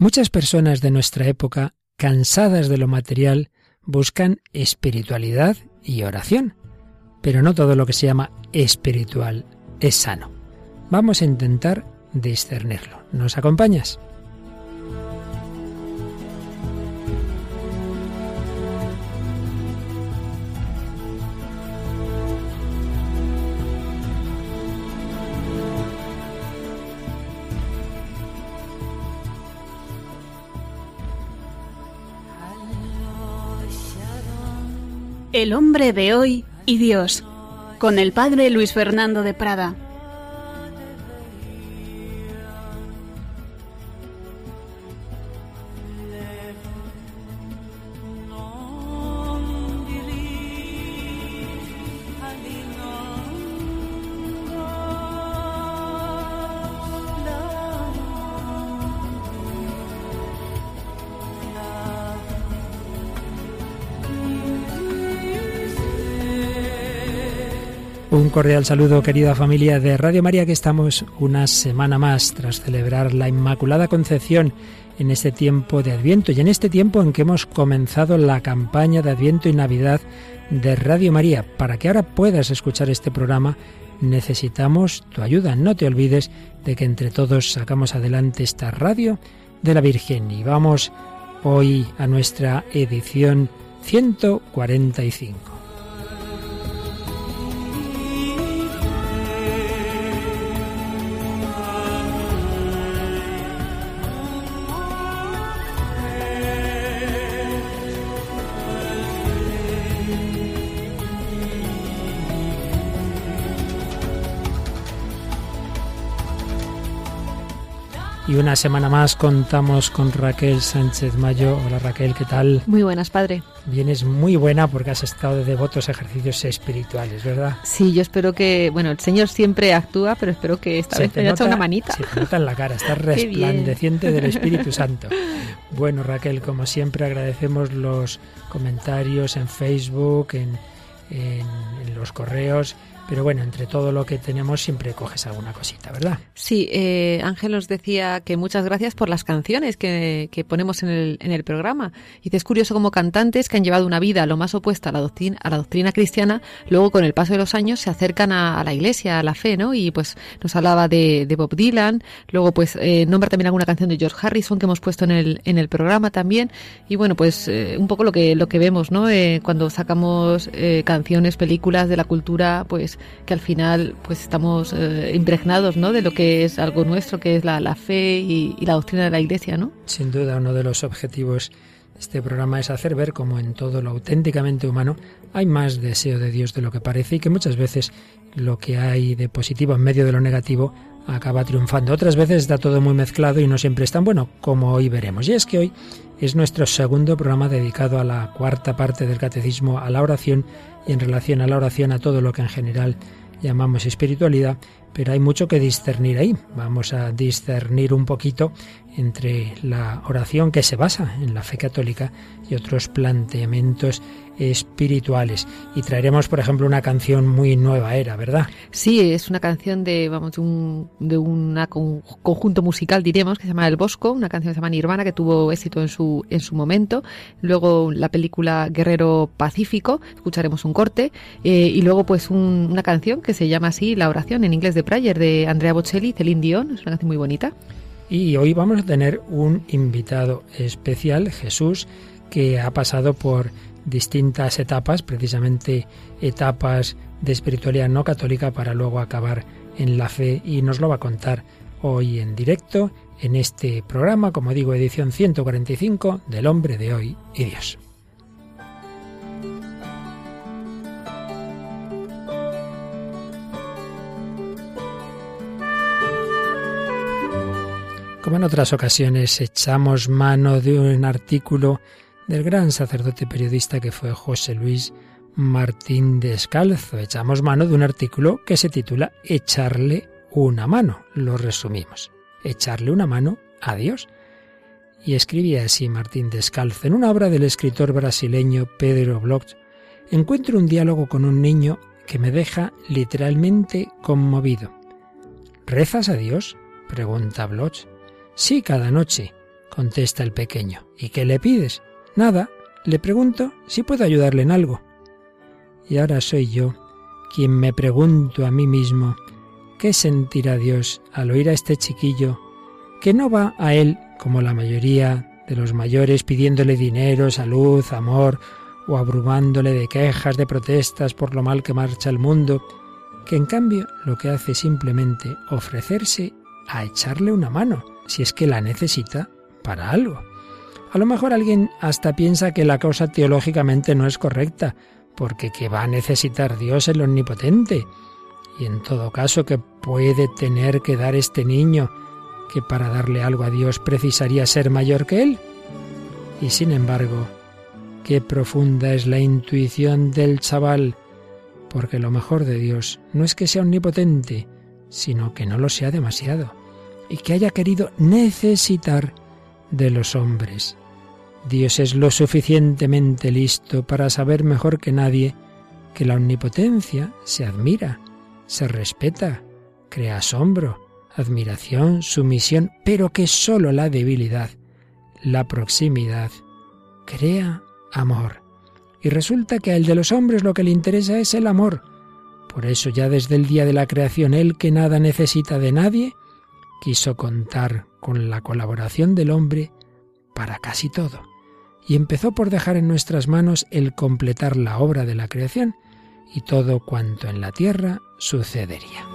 Muchas personas de nuestra época, cansadas de lo material, buscan espiritualidad y oración, pero no todo lo que se llama espiritual es sano. Vamos a intentar discernirlo. ¿Nos acompañas? El hombre de hoy y Dios, con el padre Luis Fernando de Prada. Un cordial saludo, querida familia de Radio María, que estamos una semana más tras celebrar la Inmaculada Concepción en este tiempo de Adviento y en este tiempo en que hemos comenzado la campaña de Adviento y Navidad de Radio María. Para que ahora puedas escuchar este programa, necesitamos tu ayuda. No te olvides de que entre todos sacamos adelante esta radio de la Virgen y vamos hoy a nuestra edición 145. Y una semana más contamos con Raquel Sánchez Mayo. Hola Raquel, ¿qué tal? Muy buenas, padre. Vienes muy buena porque has estado de devotos ejercicios espirituales, ¿verdad? Sí, yo espero que, bueno, el Señor siempre actúa, pero espero que esta vez te haya hecho una manita. Se te nota en la cara, estás resplandeciente del Espíritu Santo. Bueno, Raquel, como siempre agradecemos los comentarios en Facebook, en, en, en los correos pero bueno, entre todo lo que tenemos siempre coges alguna cosita, ¿verdad? Sí, eh, Ángel nos decía que muchas gracias por las canciones que, que ponemos en el, en el programa. Y es curioso como cantantes que han llevado una vida lo más opuesta a la doctrina, a la doctrina cristiana, luego con el paso de los años se acercan a, la iglesia, a la fe, ¿no? Y pues nos hablaba de, Bob Dylan, luego pues eh, nombra también alguna canción de George Harrison que hemos puesto en el, en el programa también. Y bueno, pues eh, un poco lo que, lo que vemos, ¿no? Eh, cuando sacamos canciones, películas de la cultura, pues que al final pues estamos eh, impregnados ¿no? de lo que es algo nuestro, que es la, la fe y, la doctrina de la Iglesia. ¿no? Sin duda, uno de los objetivos de este programa es hacer ver cómo en todo lo auténticamente humano hay más deseo de Dios de lo que parece y que muchas veces lo que hay de positivo en medio de lo negativo acaba triunfando. Otras veces está todo muy mezclado y no siempre es tan bueno como hoy veremos. Y es que hoy es nuestro segundo programa dedicado a la cuarta parte del catecismo, a la oración y en relación a la oración a todo lo que en general llamamos espiritualidad, pero hay mucho que discernir ahí. Vamos a discernir un poquito entre la oración que se basa en la fe católica y otros planteamientos espirituales. Y traeremos, por ejemplo, una canción muy nueva era, ¿verdad? Sí, es una canción de, vamos, un, de un conjunto musical, diremos, que se llama El Bosco, una canción que se llama Nirvana, que tuvo éxito en su, en su momento. Luego la película Guerrero Pacífico, escucharemos un corte. Eh, y luego, pues, un, una canción que se llama así, La oración, en inglés de Prayer, de Andrea Bocelli Celine Dion. Es una canción muy bonita. Y hoy vamos a tener un invitado especial, Jesús, que ha pasado por distintas etapas, precisamente etapas de espiritualidad no católica para luego acabar en la fe y nos lo va a contar hoy en directo en este programa, como digo, edición 145 del hombre de hoy y Dios. Como en otras ocasiones echamos mano de un artículo del gran sacerdote periodista que fue José Luis Martín Descalzo. Echamos mano de un artículo que se titula Echarle una mano. Lo resumimos. Echarle una mano a Dios. Y escribía así Martín Descalzo. En una obra del escritor brasileño Pedro Bloch, encuentro un diálogo con un niño que me deja literalmente conmovido. ¿Rezas a Dios? pregunta Bloch. Sí, cada noche. contesta el pequeño. ¿Y qué le pides? Nada. Le pregunto si puedo ayudarle en algo. Y ahora soy yo quien me pregunto a mí mismo, ¿qué sentirá Dios al oír a este chiquillo que no va a él como la mayoría de los mayores pidiéndole dinero, salud, amor, o abrumándole de quejas, de protestas por lo mal que marcha el mundo, que en cambio lo que hace simplemente ofrecerse a echarle una mano, si es que la necesita para algo. A lo mejor alguien hasta piensa que la cosa teológicamente no es correcta, porque que va a necesitar Dios el omnipotente. Y en todo caso, que puede tener que dar este niño, que para darle algo a Dios precisaría ser mayor que él. Y sin embargo, qué profunda es la intuición del chaval, porque lo mejor de Dios no es que sea omnipotente, sino que no lo sea demasiado, y que haya querido necesitar de los hombres. Dios es lo suficientemente listo para saber mejor que nadie que la omnipotencia se admira, se respeta, crea asombro, admiración, sumisión, pero que sólo la debilidad, la proximidad, crea amor. Y resulta que a el de los hombres lo que le interesa es el amor. Por eso ya desde el día de la creación, él que nada necesita de nadie, quiso contar con la colaboración del hombre para casi todo y empezó por dejar en nuestras manos el completar la obra de la creación y todo cuanto en la tierra sucedería.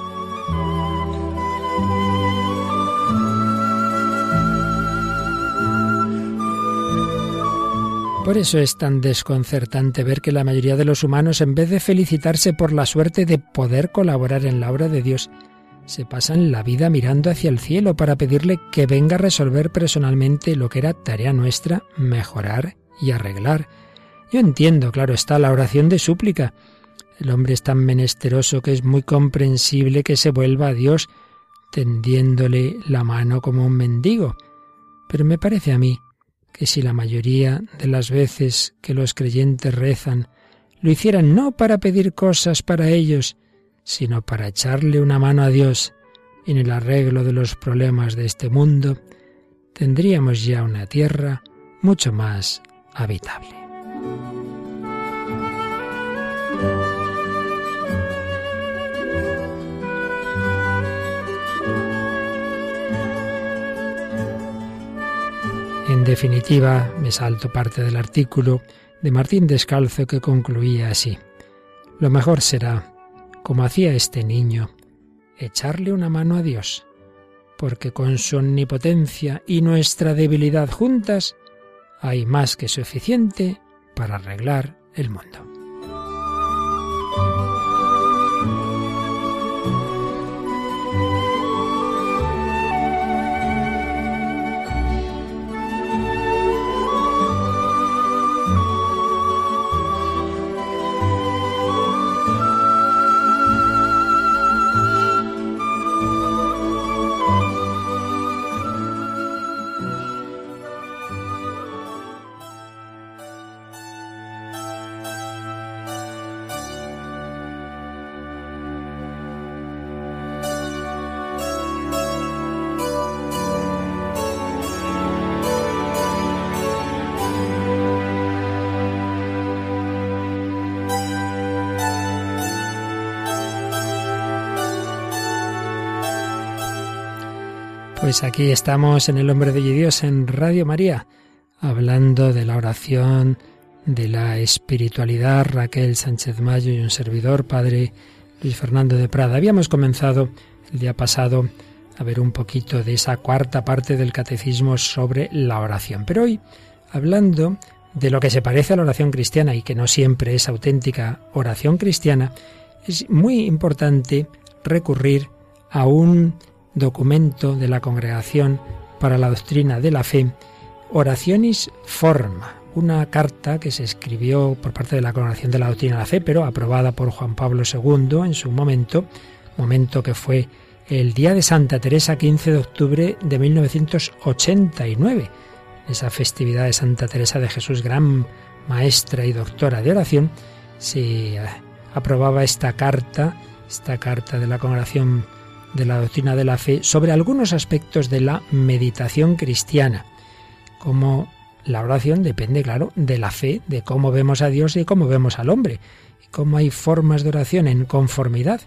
Por eso es tan desconcertante ver que la mayoría de los humanos, en vez de felicitarse por la suerte de poder colaborar en la obra de Dios, se pasan la vida mirando hacia el cielo para pedirle que venga a resolver personalmente lo que era tarea nuestra, mejorar y arreglar. Yo entiendo, claro está, la oración de súplica. El hombre es tan menesteroso que es muy comprensible que se vuelva a Dios tendiéndole la mano como un mendigo. Pero me parece a mí que si la mayoría de las veces que los creyentes rezan lo hicieran no para pedir cosas para ellos, sino para echarle una mano a Dios en el arreglo de los problemas de este mundo, tendríamos ya una tierra mucho más habitable. En definitiva, me salto parte del artículo de Martín Descalzo que concluía así. Lo mejor será como hacía este niño, echarle una mano a Dios, porque con su omnipotencia y nuestra debilidad juntas hay más que suficiente para arreglar el mundo. Pues aquí estamos en El Hombre de Dios en Radio María, hablando de la oración, de la espiritualidad, Raquel Sánchez Mayo y un servidor, Padre Luis Fernando de Prada. Habíamos comenzado el día pasado a ver un poquito de esa cuarta parte del catecismo sobre la oración. Pero hoy, hablando de lo que se parece a la oración cristiana y que no siempre es auténtica oración cristiana, es muy importante recurrir a un documento de la Congregación para la Doctrina de la Fe, Oracionis Forma, una carta que se escribió por parte de la Congregación de la Doctrina de la Fe, pero aprobada por Juan Pablo II en su momento, momento que fue el día de Santa Teresa, 15 de octubre de 1989, esa festividad de Santa Teresa de Jesús, gran maestra y doctora de oración, se aprobaba esta carta, esta carta de la Congregación de la doctrina de la fe sobre algunos aspectos de la meditación cristiana. cómo la oración depende, claro, de la fe, de cómo vemos a Dios y cómo vemos al hombre. Y cómo hay formas de oración en conformidad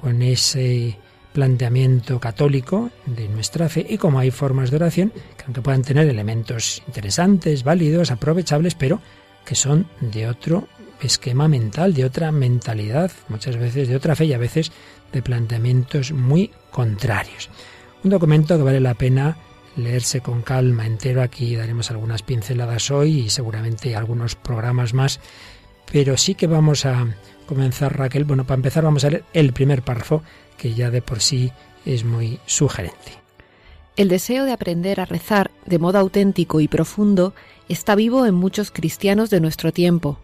con ese planteamiento católico de nuestra fe y cómo hay formas de oración que aunque puedan tener elementos interesantes, válidos, aprovechables, pero que son de otro esquema mental, de otra mentalidad, muchas veces de otra fe y a veces de planteamientos muy contrarios. Un documento que vale la pena leerse con calma entero. Aquí daremos algunas pinceladas hoy y seguramente algunos programas más. Pero sí que vamos a comenzar, Raquel. Bueno, para empezar vamos a leer el primer párrafo, que ya de por sí es muy sugerente. El deseo de aprender a rezar de modo auténtico y profundo está vivo en muchos cristianos de nuestro tiempo,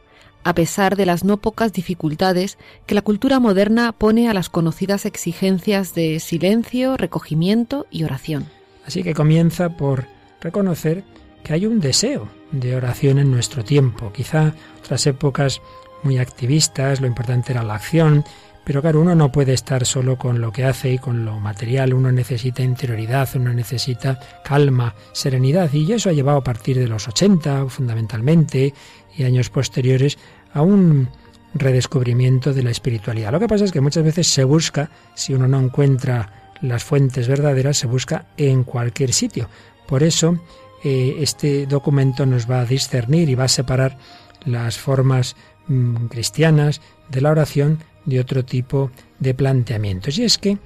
a pesar de las no pocas dificultades que la cultura moderna pone a las conocidas exigencias de silencio, recogimiento y oración. Así que comienza por reconocer que hay un deseo de oración en nuestro tiempo. Quizá otras épocas muy activistas, lo importante era la acción, pero claro, uno no puede estar solo con lo que hace y con lo material, uno necesita interioridad, uno necesita calma, serenidad, y eso ha llevado a partir de los 80 fundamentalmente y años posteriores a un redescubrimiento de la espiritualidad. Lo que pasa es que muchas veces se busca, si uno no encuentra las fuentes verdaderas se busca en cualquier sitio. Por eso eh, este documento nos va a discernir y va a separar las formas mm, cristianas de la oración de otro tipo de planteamientos. Y es que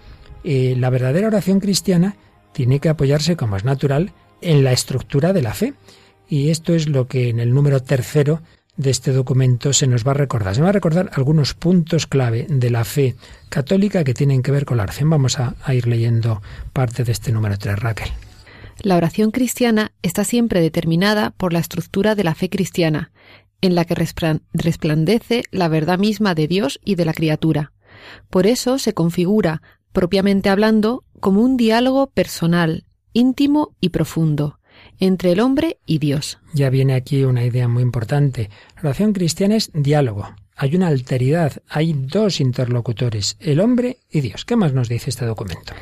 eh, la verdadera oración cristiana tiene que apoyarse, como es natural, en la estructura de la fe. Y esto es lo que en el número tercero de este documento se nos va a recordar. Se va a recordar algunos puntos clave de la fe católica que tienen que ver con la oración. Vamos a, ir leyendo parte de este número 3, Raquel. La oración cristiana está siempre determinada por la estructura de la fe cristiana, en la que resplandece la verdad misma de Dios y de la criatura. Por eso se configura, propiamente hablando, como un diálogo personal, íntimo y profundo, entre el hombre y Dios. Ya viene aquí una idea muy importante. La oración cristiana es diálogo. Hay una alteridad, hay dos interlocutores, el hombre y Dios. ¿Qué más nos dice este documento?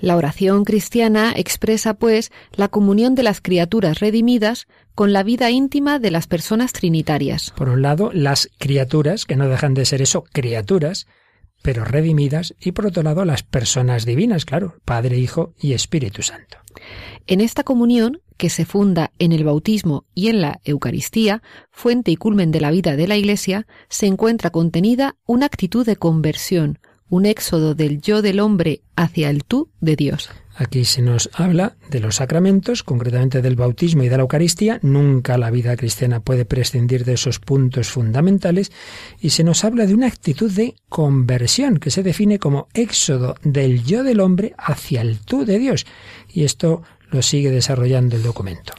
La oración cristiana expresa, pues, la comunión de las criaturas redimidas con la vida íntima de las personas trinitarias. Por un lado, las criaturas, que no dejan de ser eso, criaturas, pero redimidas, y por otro lado, las personas divinas, claro, Padre, Hijo y Espíritu Santo. En esta comunión, que se funda en el bautismo y en la Eucaristía, fuente y culmen de la vida de la Iglesia, se encuentra contenida una actitud de conversión, un éxodo del yo del hombre hacia el tú de Dios. Aquí se nos habla de los sacramentos, concretamente del bautismo y de la Eucaristía. Nunca la vida cristiana puede prescindir de esos puntos fundamentales. Y se nos habla de una actitud de conversión, que se define como éxodo del yo del hombre hacia el tú de Dios. Y esto lo sigue desarrollando el documento.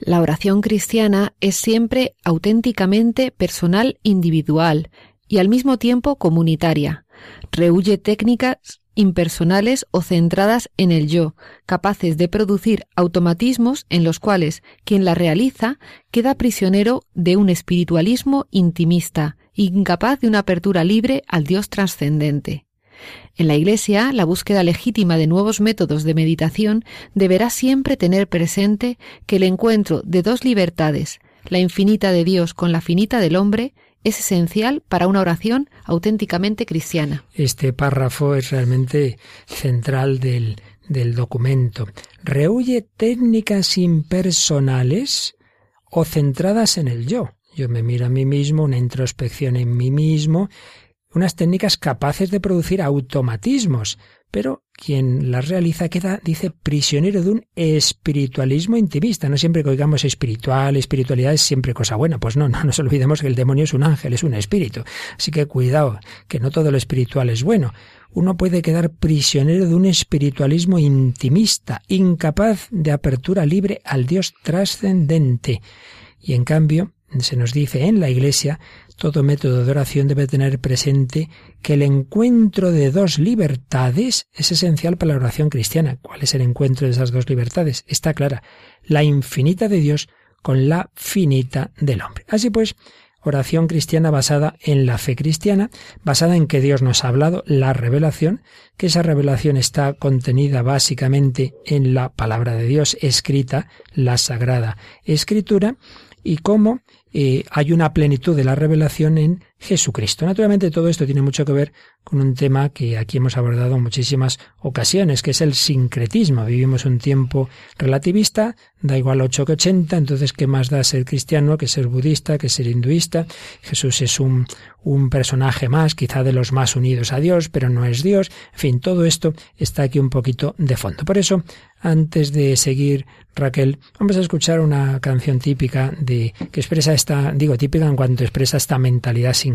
La oración cristiana es siempre auténticamente personal individual y al mismo tiempo comunitaria. Rehuye técnicas impersonales o centradas en el yo, capaces de producir automatismos en los cuales quien la realiza queda prisionero de un espiritualismo intimista, incapaz de una apertura libre al Dios trascendente. En la Iglesia, la búsqueda legítima de nuevos métodos de meditación deberá siempre tener presente que el encuentro de dos libertades, la infinita de Dios con la finita del hombre, es esencial para una oración auténticamente cristiana. Este párrafo es realmente central del, del documento. Rehuye técnicas impersonales o centradas en el yo. Yo me miro a mí mismo, una introspección en mí mismo, unas técnicas capaces de producir automatismos, pero quien las realiza queda, dice, prisionero de un espiritualismo intimista. No siempre que oigamos espiritual, espiritualidad es siempre cosa buena. Pues no, no nos olvidemos que el demonio es un ángel, es un espíritu. Así que cuidado, que no todo lo espiritual es bueno. Uno puede quedar prisionero de un espiritualismo intimista, incapaz de apertura libre al Dios trascendente. Y en cambio, se nos dice en la Iglesia todo método de oración debe tener presente que el encuentro de dos libertades es esencial para la oración cristiana. ¿Cuál es el encuentro de esas dos libertades? Está clara, la infinita de Dios con la finita del hombre. Así pues, oración cristiana basada en la fe cristiana, basada en que Dios nos ha hablado, la revelación, que esa revelación está contenida básicamente en la palabra de Dios escrita, la Sagrada Escritura, y cómo eh, hay una plenitud de la revelación en Jesucristo. Naturalmente todo esto tiene mucho que ver con un tema que aquí hemos abordado en muchísimas ocasiones, que es el sincretismo. Vivimos un tiempo relativista, da igual 8 que 80, entonces ¿qué más da ser cristiano que ser budista, que ser hinduista? Jesús es un, un personaje más, quizá de los más unidos a Dios, pero no es Dios. En fin, todo esto está aquí un poquito de fondo. Por eso, antes de seguir, Raquel, vamos a escuchar una canción típica de que expresa esta, digo típica en cuanto expresa esta mentalidad sincretista,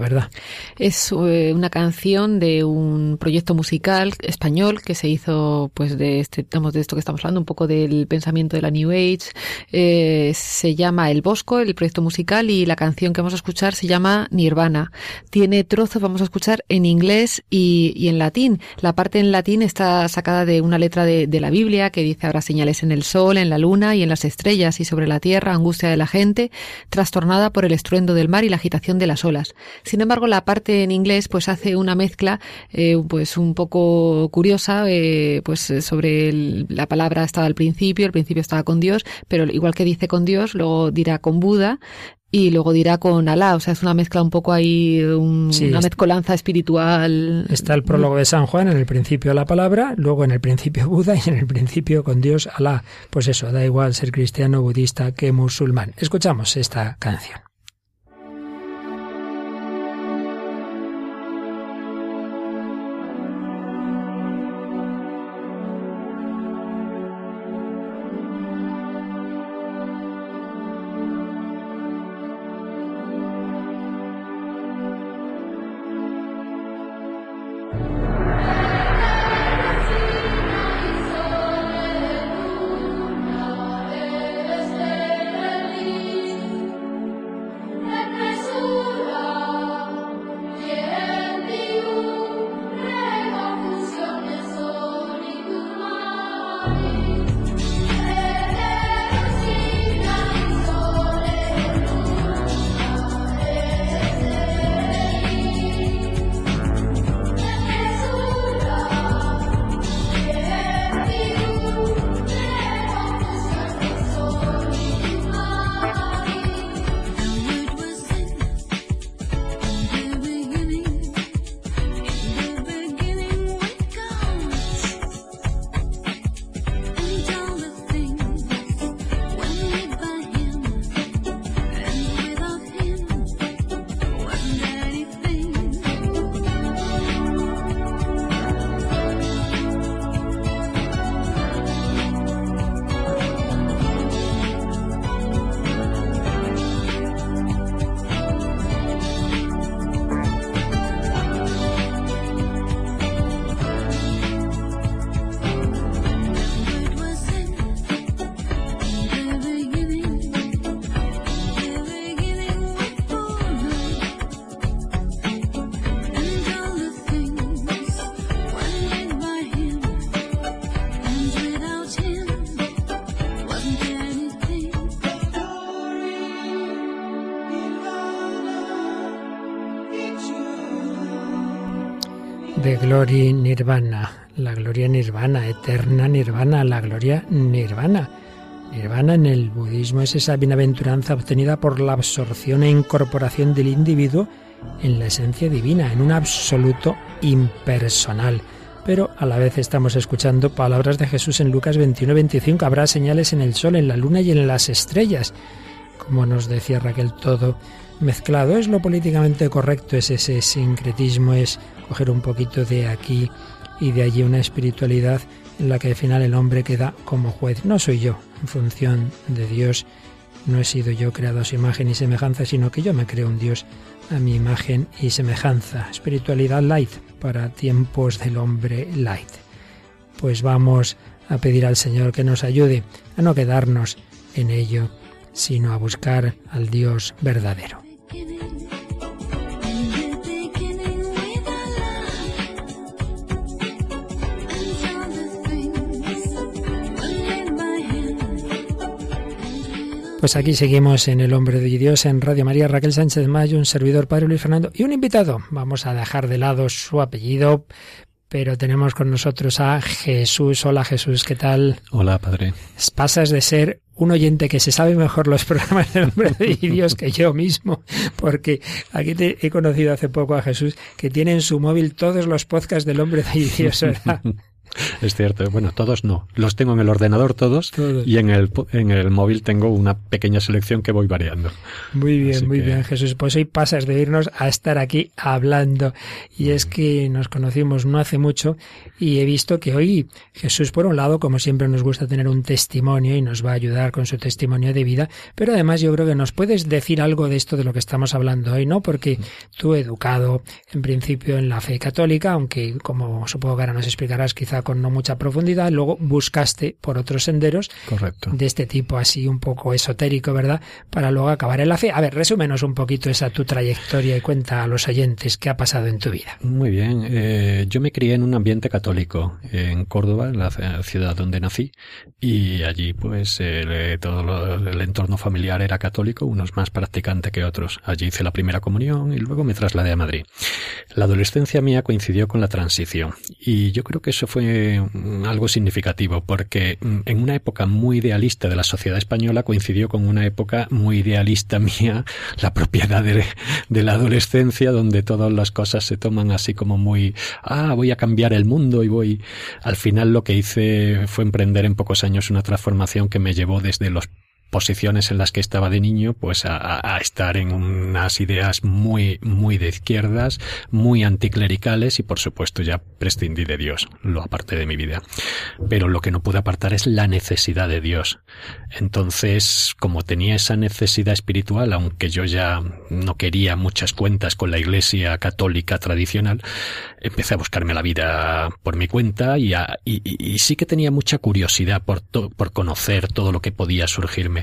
¿verdad? Es eh, una canción de un proyecto musical español que se hizo, pues, de este, de esto que estamos hablando, un poco del pensamiento de la New Age. Eh, se llama El Bosco, el proyecto musical, y la canción que vamos a escuchar se llama Nirvana. Tiene trozos, vamos a escuchar en inglés y, en latín. La parte en latín está sacada de una letra de, de la Biblia que dice habrá señales en el sol, en la luna y en las estrellas y sobre la tierra, angustia de la gente, trastornada por el estruendo del mar y la agitación de las olas. Sin embargo, la parte en inglés pues hace una mezcla eh, pues un poco curiosa eh, pues sobre la palabra estaba al principio, al principio estaba con Dios, pero igual que dice con Dios, luego dirá con Buda y luego dirá con Alá, o sea, es una mezcla un poco ahí, una mezcolanza espiritual. Está el prólogo de San Juan en el principio la palabra, luego en el principio Buda y en el principio con Dios Alá. Pues eso, da igual ser cristiano, budista que musulmán. Escuchamos esta canción. De Gloria Nirvana, la gloria nirvana, eterna nirvana, la gloria nirvana. Nirvana en el budismo es esa bienaventuranza obtenida por la absorción e incorporación del individuo en la esencia divina, en un absoluto impersonal. Pero a la vez estamos escuchando palabras de Jesús en Lucas 21-25. Habrá señales en el sol, en la luna y en las estrellas. Como nos decía Raquel, todo mezclado. Es lo políticamente correcto, es ese sincretismo, es coger un poquito de aquí y de allí una espiritualidad en la que al final el hombre queda como juez. No soy yo, en función de Dios. No he sido yo creado a su imagen y semejanza, sino que yo me creo un Dios a mi imagen y semejanza. Espiritualidad light para tiempos del hombre light. Pues vamos a pedir al Señor que nos ayude a no quedarnos en ello, sino a buscar al Dios verdadero. Pues aquí seguimos en El Hombre de Dios en Radio María Raquel Sánchez Mayo, un servidor Padre Luis Fernando y un invitado. Vamos a dejar de lado su apellido, pero tenemos con nosotros a Jesús. Hola Jesús, ¿qué tal? Hola Padre. Pasas de ser un oyente que se sabe mejor los programas del Hombre de Dios que yo mismo, porque aquí te he conocido hace poco a Jesús que tiene en su móvil todos los podcasts del Hombre de Dios, ¿verdad? Es cierto. Bueno, todos no. Los tengo en el ordenador todos, y en el, en el móvil tengo una pequeña selección que voy variando. Muy bien, muy bien, Jesús. Pues hoy pasas de irnos a estar aquí hablando. Y es que nos conocimos no hace mucho y he visto que hoy Jesús, por un lado, como siempre nos gusta tener un testimonio y nos va a ayudar con su testimonio de vida, pero además yo creo que nos puedes decir algo de esto de lo que estamos hablando hoy, ¿no? Porque tú educado en principio en la fe católica, aunque como supongo que ahora nos explicarás quizá con no mucha profundidad, luego buscaste por otros senderos Correcto. de este tipo así un poco esotérico, ¿verdad? Para luego acabar en la fe. A ver, resúmenos un poquito esa tu trayectoria y cuenta a los oyentes qué ha pasado en tu vida. Muy bien, eh, yo me crié en un ambiente católico en Córdoba, la ciudad donde nací, y allí pues el, todo lo, el entorno familiar era católico, unos más practicantes que otros. Allí hice la primera comunión y luego me trasladé a Madrid. La adolescencia mía coincidió con la transición y yo creo que eso fue algo significativo porque mm, en una época muy idealista de la sociedad española coincidió con una época muy idealista mía, la propiedad de la adolescencia, donde todas las cosas se toman así como muy, ah, voy a cambiar el mundo y voy. Al final lo que hice fue emprender en pocos años una transformación que me llevó desde los posiciones en las que estaba de niño, pues a, a, estar en unas ideas muy, muy de izquierdas, muy anticlericales y por supuesto ya prescindí de Dios, lo aparté de mi vida. Pero lo que no pude apartar es la necesidad de Dios. Entonces, como tenía esa necesidad espiritual, aunque yo ya no quería muchas cuentas con la iglesia católica tradicional, empecé a buscarme la vida por mi cuenta y, sí que tenía mucha curiosidad por, por conocer todo lo que podía surgirme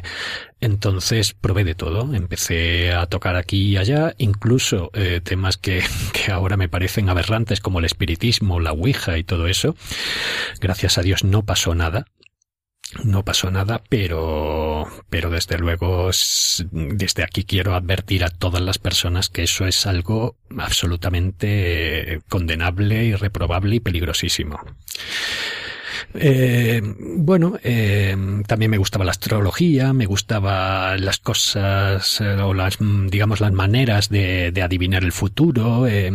entonces probé de todo, empecé a tocar aquí y allá, incluso eh, temas que, que ahora me parecen aberrantes como el espiritismo, la Ouija y todo eso. Gracias a Dios no pasó nada, no pasó nada, pero, pero desde luego, desde aquí quiero advertir a todas las personas que eso es algo absolutamente condenable, irreprobable y peligrosísimo. Eh, bueno, eh, también me gustaba la astrología, me gustaba las cosas eh, o las, digamos, las maneras de, adivinar el futuro. Eh,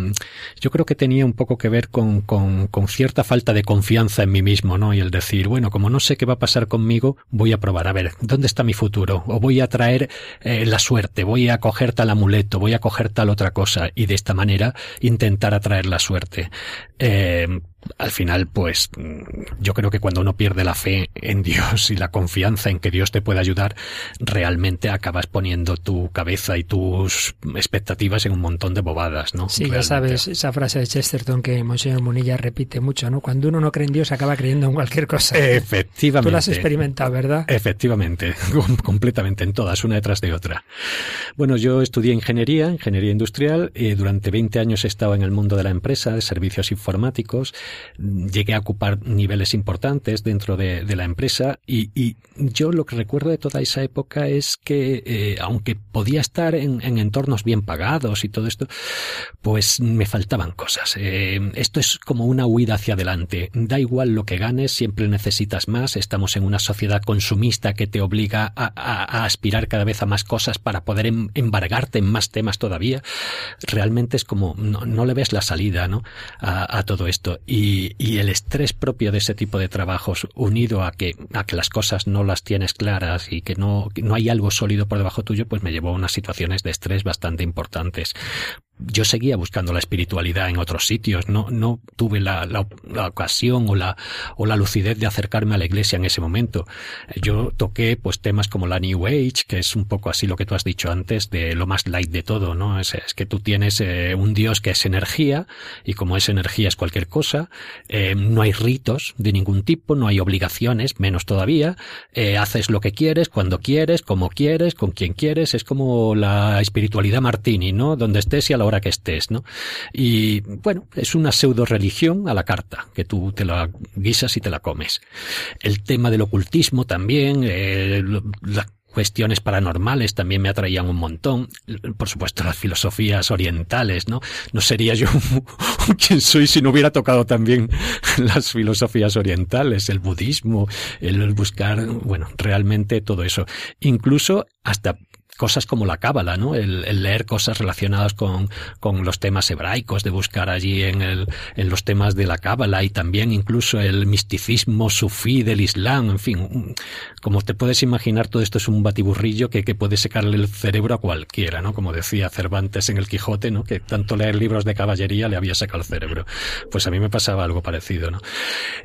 yo creo que tenía un poco que ver con, con, cierta falta de confianza en mí mismo, ¿no? Y el decir, bueno, como no sé qué va a pasar conmigo, voy a probar a ver dónde está mi futuro, o voy a traer eh, la suerte, voy a coger tal amuleto, voy a coger tal otra cosa, y de esta manera intentar atraer la suerte. Al final, pues yo creo que cuando uno pierde la fe en Dios y la confianza en que Dios te puede ayudar, realmente acabas poniendo tu cabeza y tus expectativas en un montón de bobadas, ¿no? Sí, realmente. ya sabes esa frase de Chesterton que Monseñor Munilla repite mucho, ¿no? Cuando uno no cree en Dios acaba creyendo en cualquier cosa. Efectivamente. Tú lo has experimentado, ¿verdad? Efectivamente, completamente, en todas, una detrás de otra. Bueno, yo estudié ingeniería, ingeniería industrial, y durante 20 años he estado en el mundo de la empresa, de servicios informáticos, llegué a ocupar niveles importantes dentro de, la empresa y, yo lo que recuerdo de toda esa época es que eh, aunque podía estar en, en, entornos bien pagados y todo esto, pues me faltaban cosas. Eh, esto es como una huida hacia adelante. Da igual lo que ganes, siempre necesitas más. Estamos en una sociedad consumista que te obliga a, aspirar cada vez a más cosas para poder em, embargarte en más temas todavía. Realmente es como no, no le ves la salida ¿no? a, a todo esto. Y y, el estrés propio de ese tipo de trabajos, unido a que, a que las cosas no las tienes claras y que no, que no hay algo sólido por debajo tuyo, pues me llevó a unas situaciones de estrés bastante importantes yo seguía buscando la espiritualidad en otros sitios, no, no tuve la, la, ocasión o la, o la lucidez de acercarme a la iglesia en ese momento. Yo toqué pues temas como la New Age, que es un poco así lo que tú has dicho antes, de lo más light de todo, ¿no? Es, es que tú tienes eh, un Dios que es energía, y como es energía es cualquier cosa, eh, no hay ritos de ningún tipo, no hay obligaciones, menos todavía, eh, haces lo que quieres, cuando quieres, como quieres, con quien quieres, es como la espiritualidad martini, ¿no? Donde estés y a la hora que estés, ¿no? Y bueno, es una pseudo religión a la carta, que tú te la guisas y te la comes. El tema del ocultismo también, eh, la, cuestiones paranormales también me atraían un montón. Por supuesto, las filosofías orientales, ¿no? No sería yo quien soy si no hubiera tocado también las filosofías orientales, el budismo, el buscar, bueno, realmente todo eso. Incluso hasta cosas como la cábala, ¿no? El, leer cosas relacionadas con, con, los temas hebraicos, de buscar allí en, el, en los temas de la cábala y también incluso el misticismo sufí del Islam, en fin, como te puedes imaginar, todo esto es un batiburrillo que, que puede secarle el cerebro a cualquiera, ¿no? Como decía Cervantes en el Quijote, ¿no? Que tanto leer libros de caballería le había sacado el cerebro. Pues a mí me pasaba algo parecido, ¿no?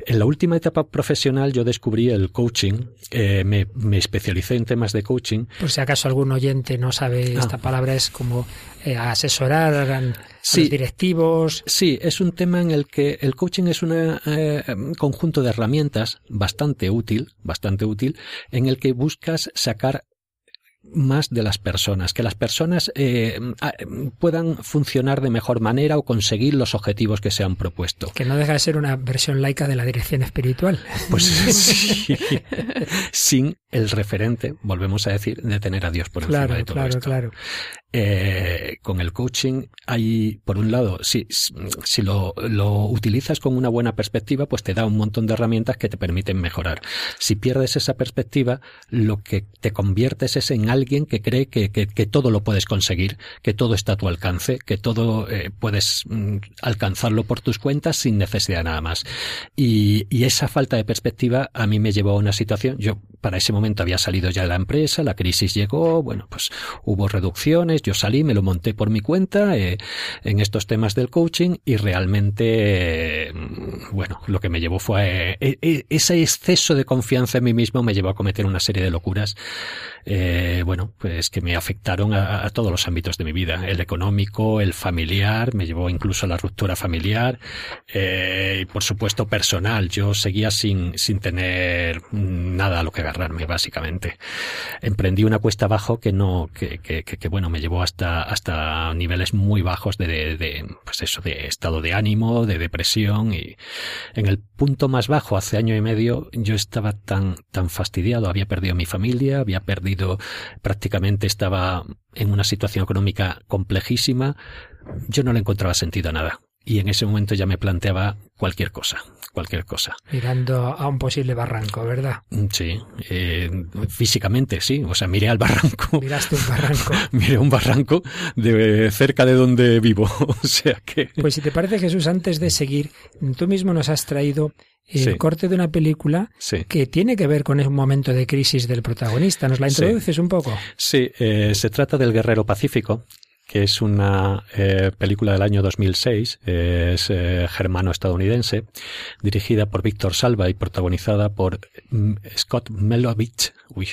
En la última etapa profesional yo descubrí el coaching, eh, me, me especialicé en temas de coaching. Por si acaso alguno oyente no sabe esta ah. palabra, es como eh, asesorar a, los directivos. Sí, es un tema en el que el coaching es un eh, conjunto de herramientas bastante útil, bastante útil, en el que buscas sacar más de las personas, que las personas eh, puedan funcionar de mejor manera o conseguir los objetivos que se han propuesto. Que no deja de ser una versión laica de la dirección espiritual. Pues sí, sin el referente, volvemos a decir, de tener a Dios por encima de todo claro, esto. Claro, eh, con el coaching hay, por un lado, si, lo, utilizas con una buena perspectiva, pues te da un montón de herramientas que te permiten mejorar. Si pierdes esa perspectiva, lo que te conviertes es en alguien que cree que, todo lo puedes conseguir, que todo está a tu alcance, que todo eh, puedes mm, alcanzarlo por tus cuentas sin necesidad nada más. Y, y esa falta de perspectiva a mí me llevó a una situación, yo para ese momento había salido ya de la empresa, la crisis llegó, bueno, pues hubo reducciones, yo salí, me lo monté por mi cuenta eh, en estos temas del coaching y realmente, eh, bueno, lo que me llevó fue eh, ese exceso de confianza en mí mismo me llevó a cometer una serie de locuras, bueno, pues que me afectaron a, todos los ámbitos de mi vida, el económico, el familiar, me llevó incluso a la ruptura familiar y por supuesto personal. Yo seguía sin, sin tener nada a lo que agarrarme, básicamente. Emprendí una cuesta abajo que no, que, que, que, bueno, me llevó hasta, hasta niveles muy bajos de, de, pues eso, de estado de ánimo, de depresión y en el punto más bajo, hace año y medio, yo estaba tan, tan fastidiado, había perdido mi familia, había perdido, prácticamente estaba en una situación económica complejísima, yo no le encontraba sentido a nada y en ese momento ya me planteaba cualquier cosa, cualquier cosa. Mirando a un posible barranco, ¿verdad? Sí, eh, físicamente sí, o sea, miré al barranco. Miraste un barranco. miré un barranco de cerca de donde vivo, o sea que... Pues si te parece Jesús, antes de seguir, tú mismo nos has traído el corte de una película que tiene que ver con un momento de crisis del protagonista. ¿Nos la introduces un poco? Sí, eh, se trata del Guerrero Pacífico, que es una eh, película del año 2006, es eh, germano-estadounidense, dirigida por Víctor Salva y protagonizada por mm, Scott Melovich, uy,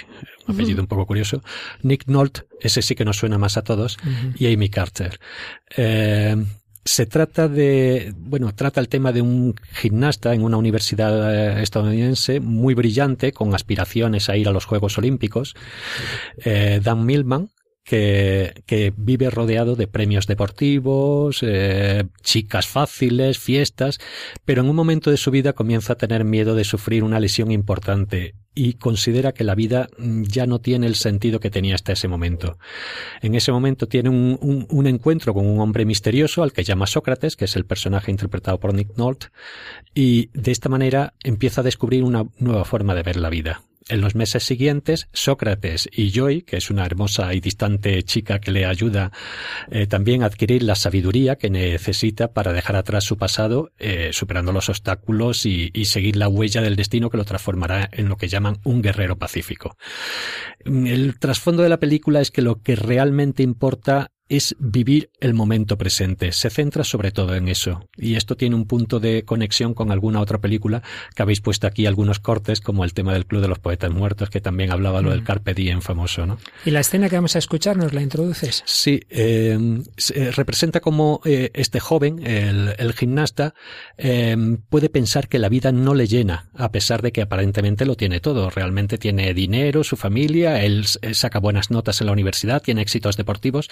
un apellido un poco curioso, Nick Nolte, ese sí que nos suena más a todos, y Amy Carter. Eh, se trata de, bueno, trata el tema de un gimnasta en una universidad estadounidense muy brillante, con aspiraciones a ir a los Juegos Olímpicos, Dan Millman, que, que, vive rodeado de premios deportivos, eh, chicas fáciles, fiestas, pero en un momento de su vida comienza a tener miedo de sufrir una lesión importante y considera que la vida ya no tiene el sentido que tenía hasta ese momento. En ese momento tiene un, un, un encuentro con un hombre misterioso al que llama Sócrates, que es el personaje interpretado por Nick Nolte, y de esta manera empieza a descubrir una nueva forma de ver la vida. En los meses siguientes, Sócrates y Joy, que es una hermosa y distante chica que le ayuda eh, también a adquirir la sabiduría que necesita para dejar atrás su pasado, eh, superando los obstáculos y, y, seguir la huella del destino que lo transformará en lo que llaman un guerrero pacífico. El trasfondo de la película es que lo que realmente importa es vivir el momento presente. Se centra sobre todo en eso. Y esto tiene un punto de conexión con alguna otra película que habéis puesto aquí algunos cortes, como el tema del Club de los Poetas Muertos, que también hablaba lo del mm. Carpe Diem famoso, ¿no? ¿Y la escena que vamos a escuchar nos la introduces? Sí, eh, representa como eh, este joven, el, gimnasta, eh, puede pensar que la vida no le llena, a pesar de que aparentemente lo tiene todo. Realmente tiene dinero, su familia, él saca buenas notas en la universidad, tiene éxitos deportivos,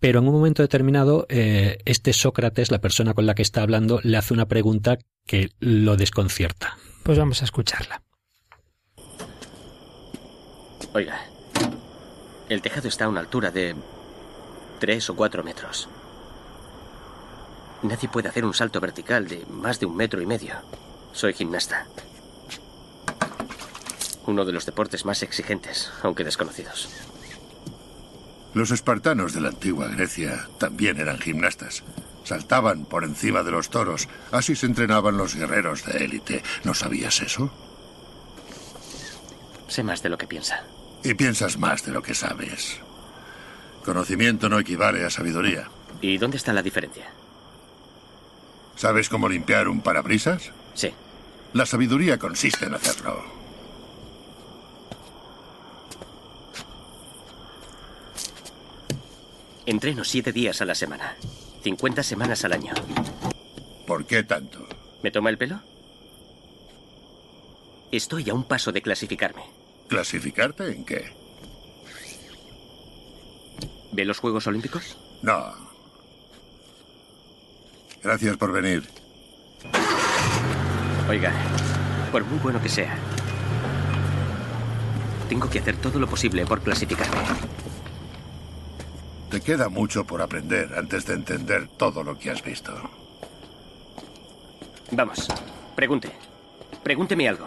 pero en un momento determinado, eh, este Sócrates, la persona con la que está hablando, le hace una pregunta que lo desconcierta. Pues vamos a escucharla. Oiga, El tejado está a una altura de tres o cuatro metros. Nadie puede hacer un salto vertical de más de un metro y medio. Soy gimnasta. Uno de los deportes más exigentes, aunque desconocidos. Los espartanos de la antigua Grecia también eran gimnastas. Saltaban por encima de los toros. Así se entrenaban los guerreros de élite. ¿No sabías eso? Sé más de lo que piensa. Y piensas más de lo que sabes. Conocimiento no equivale a sabiduría. ¿Y dónde está la diferencia? ¿Sabes cómo limpiar un parabrisas? Sí. La sabiduría consiste en hacerlo. Entreno siete días a la semana. 50 semanas al año. ¿Por qué tanto? ¿Me toma el pelo? Estoy a un paso de clasificarme. ¿Clasificarte en qué? ¿Ve los Juegos Olímpicos? No. Gracias por venir. Oiga, por muy bueno que sea, tengo que hacer todo lo posible por clasificarme. Te queda mucho por aprender antes de entender todo lo que has visto. Vamos, pregunte. Pregúnteme algo.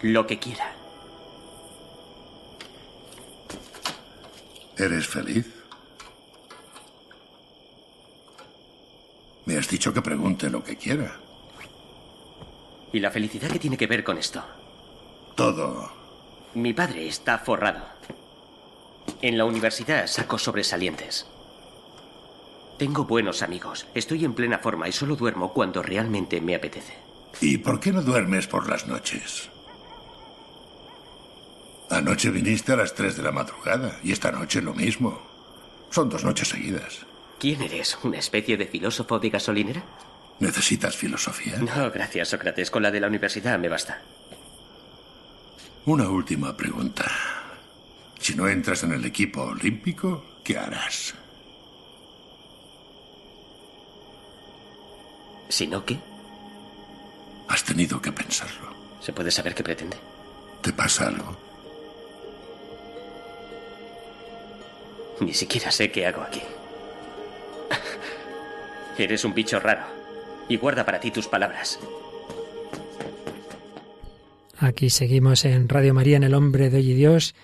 Lo que quiera. ¿Eres feliz? Me has dicho que pregunte lo que quiera. ¿Y la felicidad qué tiene que ver con esto? Todo. Mi padre está forrado. En la universidad saco sobresalientes. Tengo buenos amigos. Estoy en plena forma y solo duermo cuando realmente me apetece. ¿Y por qué no duermes por las noches? Anoche viniste a las 3 de la madrugada y esta noche lo mismo. Son dos noches seguidas. ¿Quién eres? ¿Una especie de filósofo de gasolinera? ¿Necesitas filosofía? No, gracias, Sócrates. Con la de la universidad me basta. Una última pregunta. Si no entras en el equipo olímpico, ¿qué harás? ¿Si no qué? Has tenido que pensarlo. ¿Se puede saber qué pretende? ¿Te pasa algo? Ni siquiera sé qué hago aquí. Eres un bicho raro. Y guarda para ti tus palabras. Aquí seguimos en Radio María, en El Hombre de Hoy y Dios.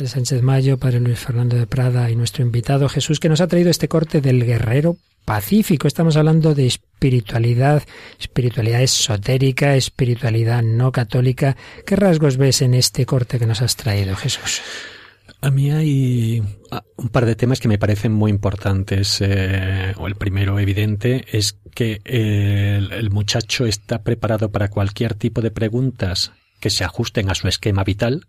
Raquel Sánchez Mayo, Padre Luis Fernando de Prada y nuestro invitado Jesús, que nos ha traído este corte del guerrero pacífico. Estamos hablando de espiritualidad, espiritualidad esotérica, espiritualidad no católica. ¿Qué rasgos ves en este corte que nos has traído, Jesús? A mí hay un par de temas que me parecen muy importantes. Eh, o el primero evidente es que el, el muchacho está preparado para cualquier tipo de preguntas que se ajusten a su esquema vital,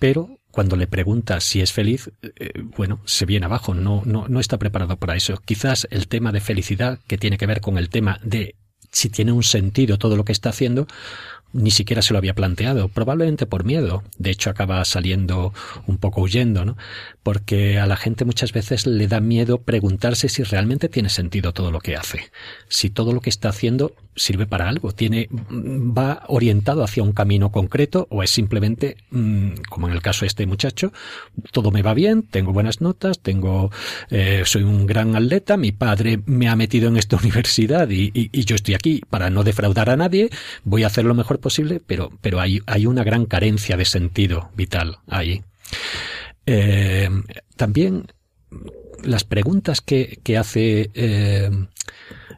pero cuando le preguntas si es feliz, eh, bueno, se viene abajo, no, no, no está preparado para eso. Quizás el tema de felicidad, que tiene que ver con el tema de si tiene un sentido todo lo que está haciendo, ni siquiera se lo había planteado, probablemente por miedo. De hecho, acaba saliendo un poco huyendo, ¿no? Porque a la gente muchas veces le da miedo preguntarse si realmente tiene sentido todo lo que hace. Si todo lo que está haciendo sirve para algo, tiene, va orientado hacia un camino concreto o es simplemente, mm, como en el caso de este muchacho, todo me va bien, tengo buenas notas, tengo, eh, soy un gran atleta, mi padre me ha metido en esta universidad y, yo estoy aquí para no defraudar a nadie, voy a hacer lo mejor posible, pero, pero hay, hay una gran carencia de sentido vital ahí. Eh, también las preguntas que, que hace eh,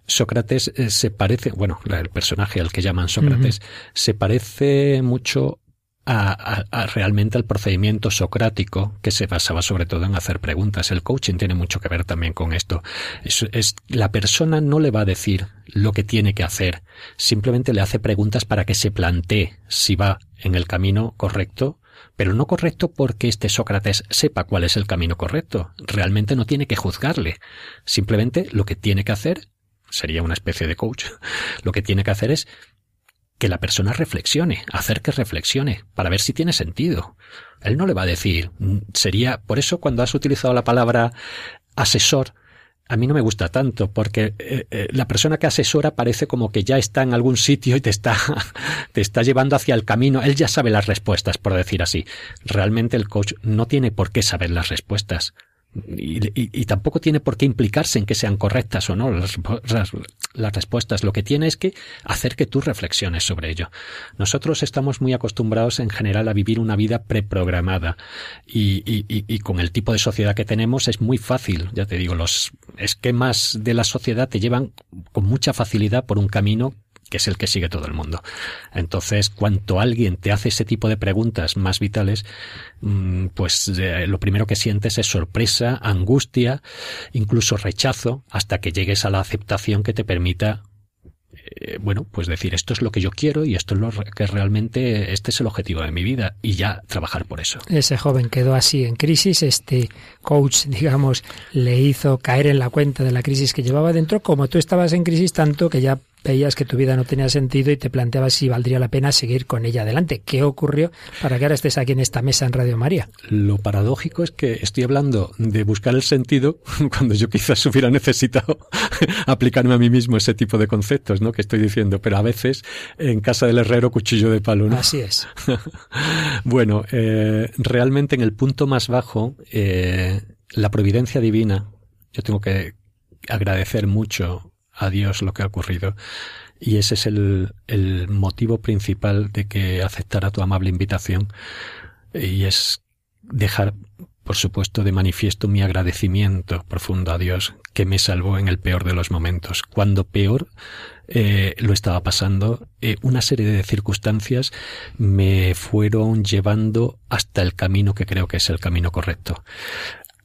Sócrates eh, se parece, bueno, el personaje al que llaman Sócrates, uh -huh. se parece mucho a, a, a, realmente al procedimiento socrático que se basaba sobre todo en hacer preguntas. El coaching tiene mucho que ver también con esto. Es, es, la persona no le va a decir lo que tiene que hacer, simplemente le hace preguntas para que se plantee si va en el camino correcto pero no correcto porque este Sócrates sepa cuál es el camino correcto. Realmente no tiene que juzgarle. Simplemente lo que tiene que hacer, sería una especie de coach, lo que tiene que hacer es que la persona reflexione, hacer que reflexione, para ver si tiene sentido. Él no le va a decir, sería, por eso cuando has utilizado la palabra asesor, a mí no me gusta tanto, porque eh, eh, la persona que asesora parece como que ya está en algún sitio y te está, te está llevando hacia el camino. Él ya sabe las respuestas, por decir así. Realmente el coach no tiene por qué saber las respuestas. Y, tampoco tiene por qué implicarse en que sean correctas o no las, respuestas. Lo que tiene es que hacer que tú reflexiones sobre ello. Nosotros estamos muy acostumbrados en general a vivir una vida preprogramada y, y con el tipo de sociedad que tenemos es muy fácil. Ya te digo, los esquemas de la sociedad te llevan con mucha facilidad por un camino que es el que sigue todo el mundo. Entonces, cuanto alguien te hace ese tipo de preguntas más vitales, mm, pues eh, lo primero que sientes es sorpresa, angustia, incluso rechazo, hasta que llegues a la aceptación que te permita eh, bueno, pues decir esto es lo que yo quiero y esto es lo que realmente este es el objetivo de mi vida y ya trabajar por eso. Ese joven quedó así en crisis, este coach, digamos, le hizo caer en la cuenta de la crisis que llevaba dentro, como tú estabas en crisis tanto que ya veías que tu vida no tenía sentido y te planteabas si valdría la pena seguir con ella adelante. ¿Qué ocurrió para que ahora estés aquí en esta mesa en Radio María? Lo paradójico es que estoy hablando de buscar el sentido cuando yo quizás hubiera necesitado aplicarme a mí mismo ese tipo de conceptos, ¿no? Que estoy diciendo, pero a veces en casa del herrero cuchillo de palo, ¿no? Así es. bueno, eh, realmente en el punto más bajo, eh, la providencia divina, yo tengo que agradecer mucho a Dios lo que ha ocurrido. Y ese es el, el motivo principal de que aceptara tu amable invitación. Y es dejar, por supuesto, de manifiesto mi agradecimiento profundo a Dios, que me salvó en el peor de los momentos. Cuando peor eh, lo estaba pasando, eh, una serie de circunstancias me fueron llevando hasta el camino que creo que es el camino correcto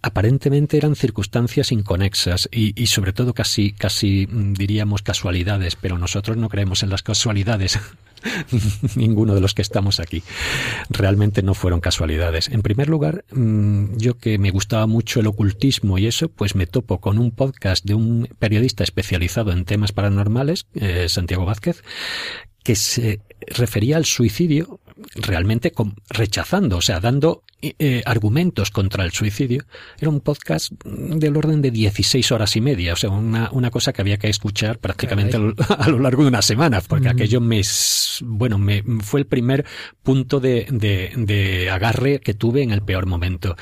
aparentemente eran circunstancias inconexas y, y, sobre todo casi, casi mm, diríamos casualidades, pero nosotros no creemos en las casualidades. Ninguno de los que estamos aquí. Realmente no fueron casualidades. En primer lugar, mm, yo que me gustaba mucho el ocultismo y eso, pues me topo con un podcast de un periodista especializado en temas paranormales, eh, Santiago Vázquez, que se refería al suicidio realmente rechazando, o sea, dando eh, argumentos contra el suicidio. Era un podcast del orden de 16 horas y media, o sea, una, una cosa que había que escuchar prácticamente a lo, largo de una semana, porque aquello me, bueno, me fue el primer punto de, de, de agarre que tuve en el peor momento.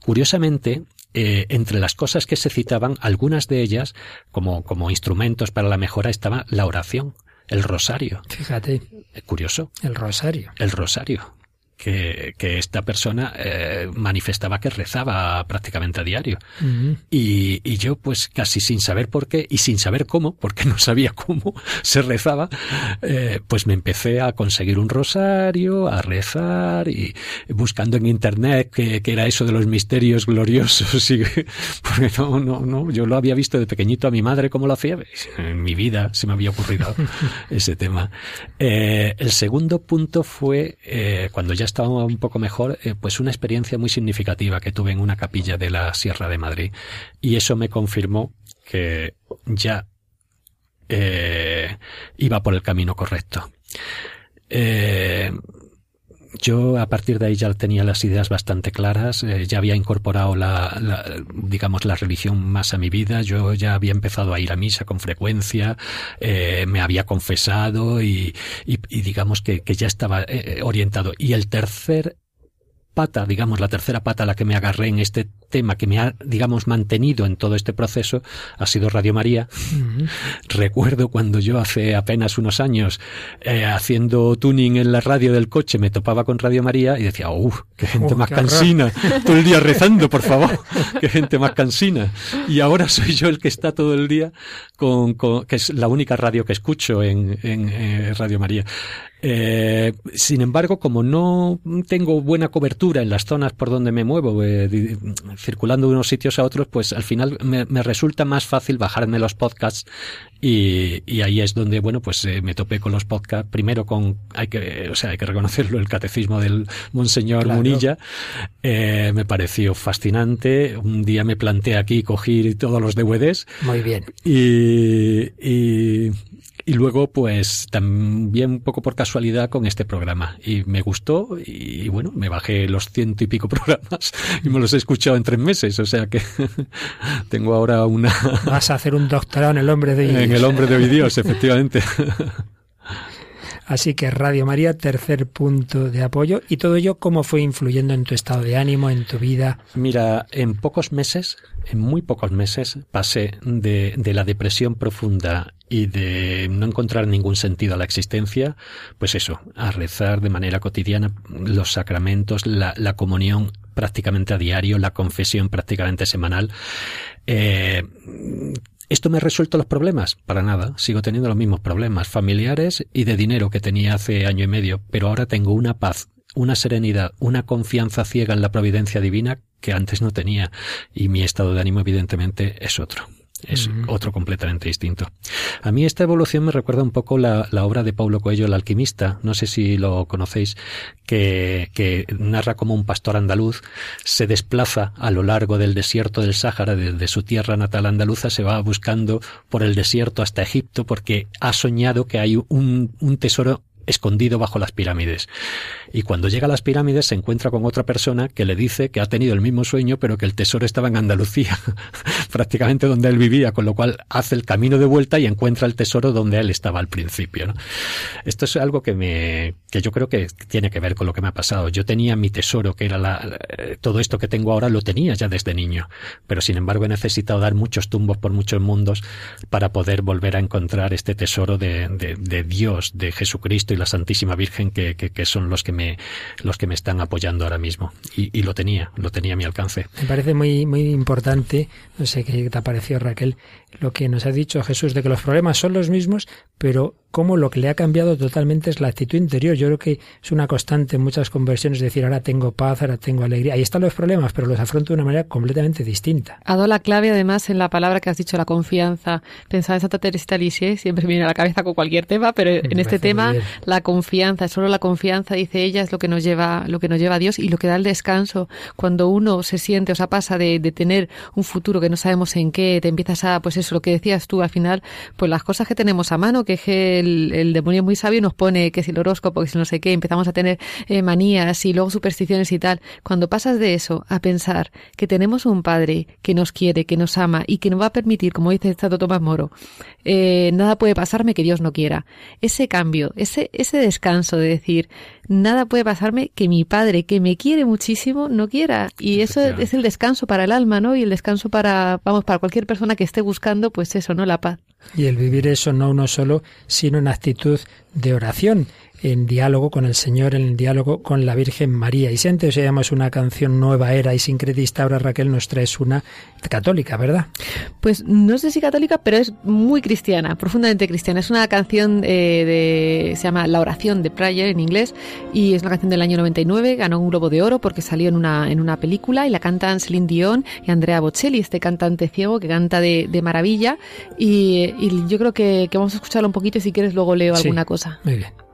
Curiosamente, eh, entre las cosas que se citaban, algunas de ellas, como, como instrumentos para la mejora, estaba la oración el rosario. Fíjate. Curioso. El rosario. El rosario que, que esta persona eh, manifestaba que rezaba prácticamente a diario. y, y, yo, pues casi sin saber por qué y sin saber cómo, porque no sabía cómo se rezaba, eh, pues me empecé a conseguir un rosario, a rezar y buscando en internet qué, era eso de los misterios gloriosos. Y, porque no, no, no, yo lo había visto de pequeñito a mi madre cómo lo hacía. En mi vida se me había ocurrido ese tema. Eh, el segundo punto fue eh, cuando ya estaba un poco mejor, eh, pues una experiencia muy significativa que tuve en una capilla de la Sierra de Madrid. Y eso me confirmó que ya eh, iba por el camino correcto. Eh, yo a partir de ahí ya tenía las ideas bastante claras, ya había incorporado la, digamos, la religión más a mi vida, yo ya había empezado a ir a misa con frecuencia, me había confesado y, y, digamos que, que, ya estaba orientado. Y el tercer pata, digamos, la tercera pata a la que me agarré en este tema que me ha, digamos, mantenido en todo este proceso ha sido Radio María. Recuerdo cuando yo hace apenas unos años, eh, haciendo tuning en la radio del coche, me topaba con Radio María y decía, uff, qué gente más cansina, todo el día rezando, por favor, qué gente más cansina. Y ahora soy yo el que está todo el día con, con que es la única radio que escucho en, en eh, Radio María. Eh, sin embargo, como no tengo buena cobertura en las zonas por donde me muevo, eh, circulando de unos sitios a otros, pues al final me, resulta más fácil bajarme los podcasts y, y ahí es donde, bueno, pues eh, me topé con los podcasts, primero con, hay que, o sea, hay que reconocerlo, el catecismo del Monseñor Munilla, eh, me pareció fascinante, un día me planteé aquí coger todos los DVDs. Muy bien. Y, y, y luego, pues también un poco por casualidad con este programa. Y me gustó y, bueno, me bajé los ciento y pico programas y me los he escuchado en tres meses, o sea que tengo ahora una... Vas a hacer un doctorado en el hombre de En el hombre de hoy Dios, efectivamente. Así que Radio María, tercer punto de apoyo. ¿Y todo ello cómo fue influyendo en tu estado de ánimo, en tu vida? Mira, en pocos meses, en muy pocos meses, pasé de, de la depresión profunda y de no encontrar ningún sentido a la existencia, pues eso, a rezar de manera cotidiana los sacramentos, la, la comunión prácticamente a diario, la confesión prácticamente semanal. Eh, ¿Esto me ha resuelto los problemas? Para nada. Sigo teniendo los mismos problemas familiares y de dinero que tenía hace año y medio, pero ahora tengo una paz, una serenidad, una confianza ciega en la providencia divina que antes no tenía y mi estado de ánimo evidentemente es otro es otro completamente distinto. A mí esta evolución me recuerda un poco la, obra de Paulo Coelho, El alquimista, no sé si lo conocéis, que, que, narra como un pastor andaluz se desplaza a lo largo del desierto del Sáhara, desde su tierra natal andaluza, se va buscando por el desierto hasta Egipto porque ha soñado que hay un, un tesoro escondido bajo las pirámides. Y cuando llega a las pirámides se encuentra con otra persona que le dice que ha tenido el mismo sueño, pero que el tesoro estaba en Andalucía, prácticamente donde él vivía, con lo cual hace el camino de vuelta y encuentra el tesoro donde él estaba al principio. Esto es algo que me, que yo creo que tiene que ver con lo que me ha pasado. Yo tenía mi tesoro, que era la, todo esto que tengo ahora lo tenía ya desde niño, pero sin embargo he necesitado dar muchos tumbos por muchos mundos para poder volver a encontrar este tesoro de, de, de Dios, de Jesucristo la Santísima Virgen que, que, son los que me los que me están apoyando ahora mismo. Y, y, lo tenía lo tenía a mi alcance. Me parece muy muy importante no sé qué te ha parecido Raquel lo que nos ha dicho Jesús de que los problemas son los mismos pero cómo lo que le ha cambiado totalmente es la actitud interior. Yo creo que es una constante en muchas conversiones decir ahora tengo paz, ahora tengo alegría. Ahí están los problemas, pero los afronto de una manera completamente distinta. Ha dado la clave además en la palabra que has dicho, la confianza. Pensaba en Santa Teresa Lisieux, siempre me viene a la cabeza con cualquier tema, pero en este tema la confianza, solo la confianza, dice ella, es lo que nos lleva, lo que nos lleva a Dios y lo que da el descanso. Cuando uno se siente, o sea, pasa de, de tener un futuro que no sabemos en qué, te empiezas a, pues eso, lo que decías tú al final, pues las cosas que tenemos a mano, que es el, el demonio muy sabio nos pone que si el horóscopo, que si no sé qué, empezamos a tener eh, manías y luego supersticiones y tal. Cuando pasas de eso a pensar que tenemos un padre que nos quiere, que nos ama y que nos va a permitir, como dice Estado Tomás Moro, eh, nada puede pasarme que Dios no quiera. Ese cambio, ese, ese descanso de decir, nada puede pasarme que mi padre, que me quiere muchísimo, no quiera. Y eso es el descanso para el alma, ¿no? Y el descanso para, vamos, para cualquier persona que esté buscando, pues eso, ¿no? La paz. Y el vivir eso no uno solo, sino en actitud de oración en diálogo con el Señor, en diálogo con la Virgen María. Y si antes oíamos una canción nueva era y sincretista, ahora Raquel nos traes una católica, ¿verdad? Pues no sé si católica, pero es muy cristiana, profundamente cristiana. Es una canción eh, de, se llama La oración de Prayer en inglés y es una canción del año 99, ganó un Globo de Oro porque salió en una, en una película y la cantan Celine Dion y Andrea Bocelli, este cantante ciego que canta de, maravilla y, yo creo que, vamos a escucharlo un poquito y si quieres luego leo alguna cosa. Muy bien.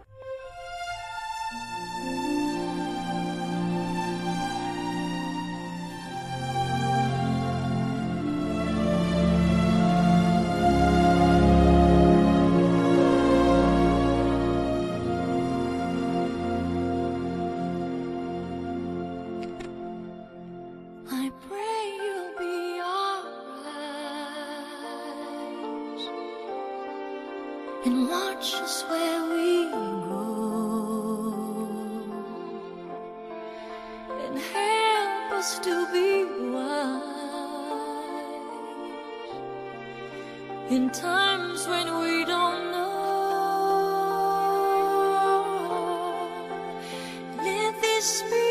Speak.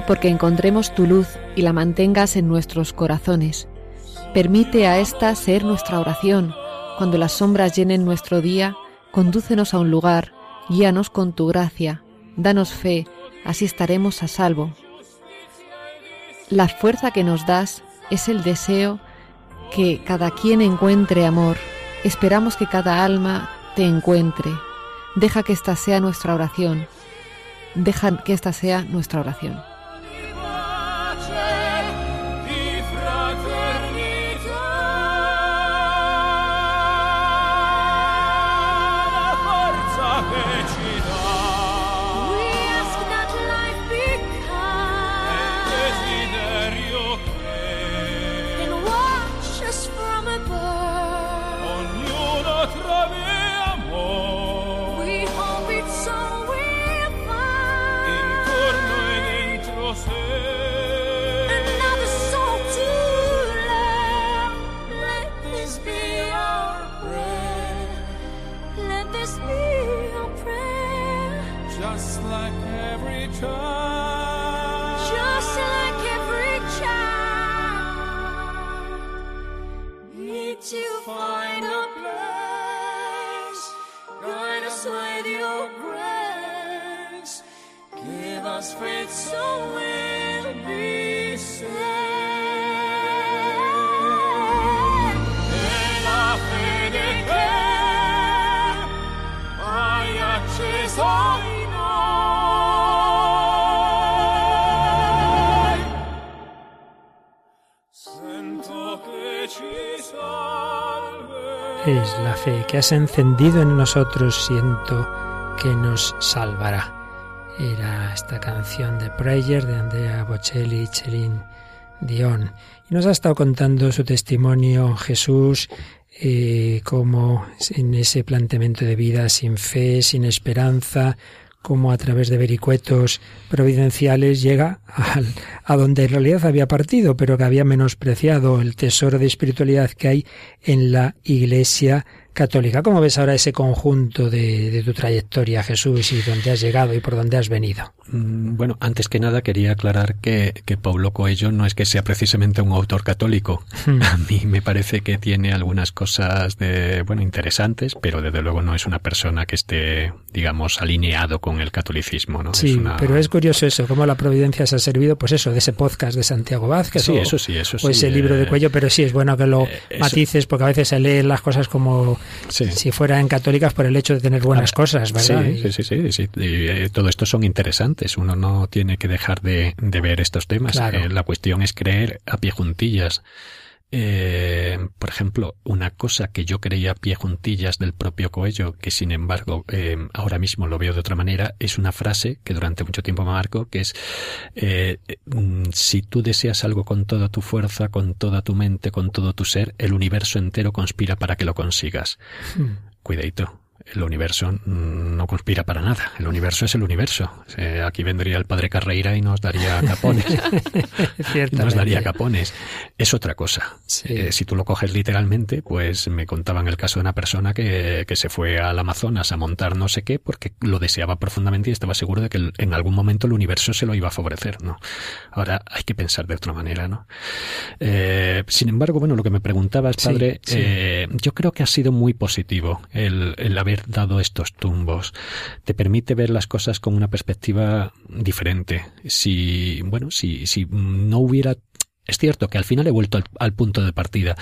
Porque encontremos tu luz y la mantengas en nuestros corazones. Permite a esta ser nuestra oración. Cuando las sombras llenen nuestro día, condúcenos a un lugar, guíanos con tu gracia, danos fe, así estaremos a salvo. La fuerza que nos das es el deseo que cada quien encuentre amor. Esperamos que cada alma te encuentre. Deja que esta sea nuestra oración. Deja que esta sea nuestra oración. Es la fe que has encendido en nosotros, siento que nos salvará. Era esta canción de Prayer de Andrea Bocelli y Celine Dion. Y nos ha estado contando su testimonio Jesús, eh, como en ese planteamiento de vida sin fe, sin esperanza, como a través de vericuetos providenciales llega al- a donde en realidad había partido, pero que había menospreciado el tesoro de espiritualidad que hay en la Iglesia católica. ¿Cómo ves ahora ese conjunto de, de tu trayectoria, Jesús, y dónde has llegado y por dónde has venido? Mm, Bueno, antes que nada quería aclarar que, que Paulo Coelho no es que sea precisamente un autor católico. A mí me parece que tiene algunas cosas de, bueno, interesantes, pero desde luego no es una persona que esté, digamos, alineado con el catolicismo, ¿no? Sí, Es una- pero es curioso eso, cómo la providencia se ha servido, pues eso, de ese podcast de Santiago Vázquez Sí, o, eso sí, eso o sí, ese libro de eh, cuello, pero sí es bueno que lo eh, matices, porque a veces se leen las cosas como Sí. si fueran católicas por el hecho de tener buenas Ah, cosas, ¿verdad? Sí, sí, sí, sí, sí. Y, eh, todo esto son interesantes. Uno no tiene que dejar de, de ver estos temas. Claro. Eh, la cuestión es creer a pie juntillas. Eh, por ejemplo, una cosa que yo creía pie juntillas del propio Coello, que sin embargo eh, ahora mismo lo veo de otra manera, es una frase que durante mucho tiempo me marcó, que es eh, mm, si tú deseas algo con toda tu fuerza, con toda tu mente, con todo tu ser, el universo entero conspira para que lo consigas. Hmm. Cuidadito. El universo no conspira para nada. El universo es el universo. Eh, aquí vendría el padre Carreira y nos daría capones. Nos daría capones. Es otra cosa. Sí. Eh, si tú lo coges literalmente, pues me contaban el caso de una persona que, que se fue al Amazonas a montar no sé qué porque lo deseaba profundamente y estaba seguro de que en algún momento el universo se lo iba a favorecer, ¿no? Ahora hay que pensar de otra manera, ¿no? Eh, sin embargo, bueno, lo que me preguntabas, padre, sí. eh, yo creo que ha sido muy positivo el, el haber dado estos tumbos. Te permite ver las cosas con una perspectiva diferente. Si, bueno, si, si no hubiera, es cierto que al final he vuelto al, al punto de partida,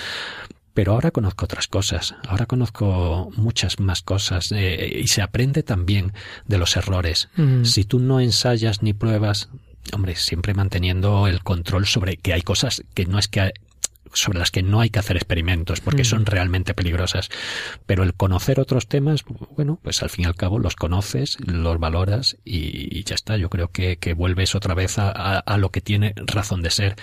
pero ahora conozco otras cosas, ahora conozco muchas más cosas eh, y se aprende también de los errores. Mm. Si tú no ensayas ni pruebas, hombre, siempre manteniendo el control sobre que hay cosas que no es que sobre las que no hay que hacer experimentos porque son realmente peligrosas. Pero el conocer otros temas, bueno, pues al fin y al cabo los conoces, los valoras y, ya está. Yo creo que, que vuelves otra vez a, a, lo que tiene razón de ser.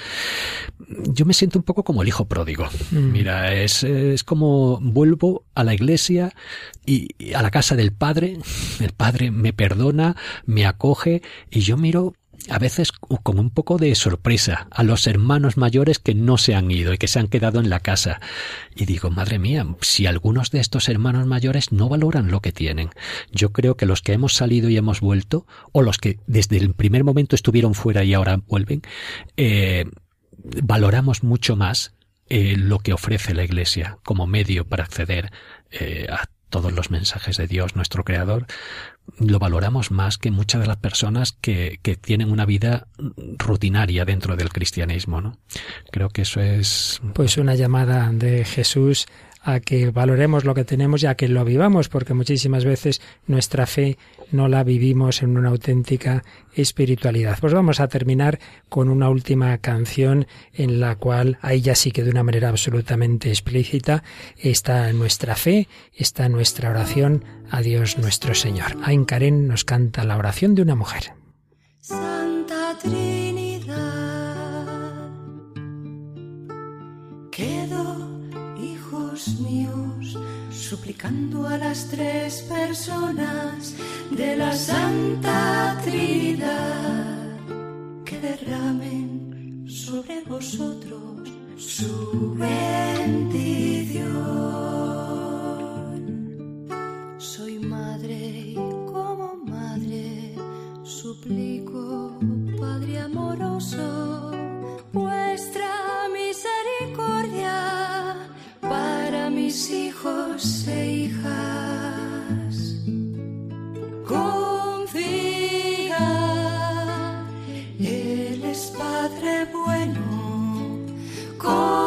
Yo me siento un poco como el hijo pródigo. Mira, es, es como vuelvo a la iglesia y a la casa del padre, el padre me perdona, me acoge y yo miro a veces con un poco de sorpresa a los hermanos mayores que no se han ido y que se han quedado en la casa. Y digo, madre mía, si algunos de estos hermanos mayores no valoran lo que tienen, yo creo que los que hemos salido y hemos vuelto, o los que desde el primer momento estuvieron fuera y ahora vuelven, eh, valoramos mucho más eh, lo que ofrece la Iglesia como medio para acceder eh, a todos los mensajes de Dios, nuestro Creador, lo valoramos más que muchas de las personas que, que tienen una vida rutinaria dentro del cristianismo, ¿no? Creo que eso es... Pues una llamada de Jesús a que valoremos lo que tenemos y a que lo vivamos, porque muchísimas veces nuestra fe no la vivimos en una auténtica espiritualidad. Pues vamos a terminar con una última canción en la cual ahí ya sí que de una manera absolutamente explícita está nuestra fe, está nuestra oración a Dios nuestro Señor. Ain Karen nos canta la oración de una mujer. Santa Trinidad, quedo, hijos míos, suplicando a las tres personas de la Santa Trinidad que derramen sobre vosotros su bendición. Hijos e hijas. Confía, Él es Padre bueno, confía.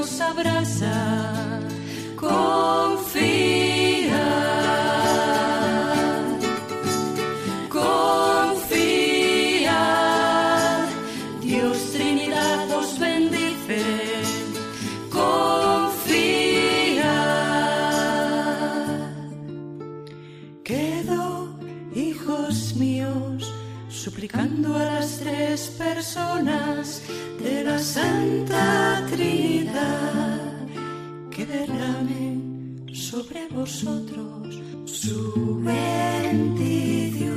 nos abraza. Confía. Vosotros su bendición.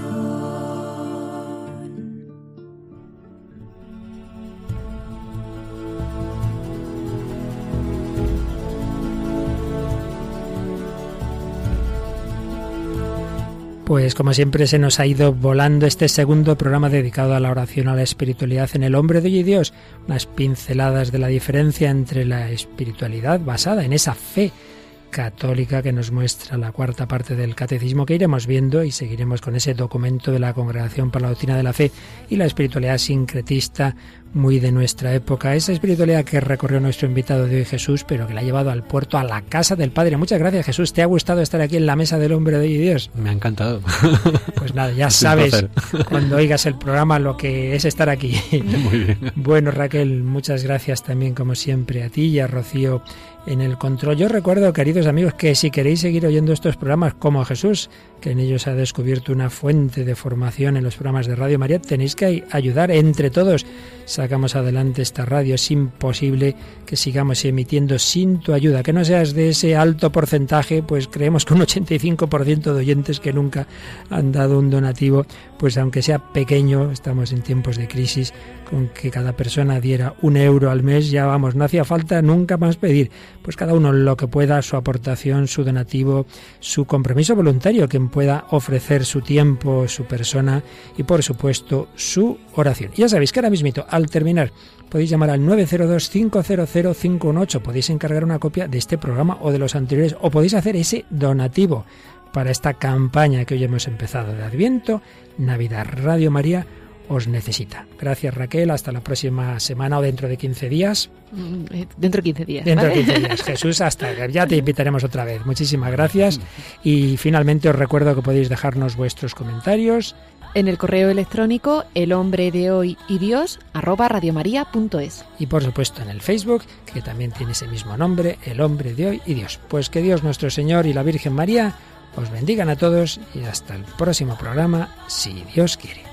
Pues como siempre se nos ha ido volando este segundo programa dedicado a la oración a la espiritualidad en el hombre de hoy y Dios, unas pinceladas de la diferencia entre la espiritualidad basada en esa fe católica que nos muestra la cuarta parte del catecismo que iremos viendo y seguiremos con ese documento de la Congregación para la Doctrina de la Fe y la espiritualidad sincretista muy de nuestra época, esa espiritualidad que recorrió nuestro invitado de hoy Jesús, pero que la ha llevado al puerto, a la casa del Padre. Muchas gracias Jesús, ¿te ha gustado estar aquí en la mesa del hombre de hoy Dios? Me ha encantado. Pues nada, ya sabes cuando oigas el programa lo que es estar aquí. Muy bien. Bueno, Raquel, muchas gracias también, como siempre, a ti y a Rocío en el control. Yo recuerdo, queridos amigos, que si queréis seguir oyendo estos programas como Jesús, que en ellos ha descubierto una fuente de formación en los programas de Radio María, tenéis que ayudar entre todos. Sacamos adelante esta radio. Es imposible que sigamos emitiendo sin tu ayuda. Que no seas de ese alto porcentaje, pues creemos que un 85% de oyentes que nunca han dado un donativo, pues aunque sea pequeño, estamos en tiempos de crisis, con que cada persona diera un euro al mes, ya vamos, no hacía falta nunca más pedir. Pues cada uno lo que pueda, su aportación, su donativo, su compromiso voluntario, quien pueda ofrecer su tiempo, su persona y por supuesto su oración. Ya sabéis que ahora mismito, al terminar, podéis llamar al 902-500-518, podéis encargar una copia de este programa o de los anteriores, o podéis hacer ese donativo para esta campaña que hoy hemos empezado de Adviento, Navidad Radio María os necesita. Gracias Raquel, hasta la próxima semana o dentro de 15 días. Mm, eh, dentro de 15 días. Dentro de 15 días. Jesús, hasta ya te invitaremos otra vez. Muchísimas gracias. Y finalmente os recuerdo que podéis dejarnos vuestros comentarios. En el correo electrónico el hombre de hoy y Dios arroba radiomaria.es. Y por supuesto en el Facebook, que también tiene ese mismo nombre, el hombre de hoy y Dios. Pues que Dios nuestro Señor y la Virgen María os bendigan a todos y hasta el próximo programa, si Dios quiere.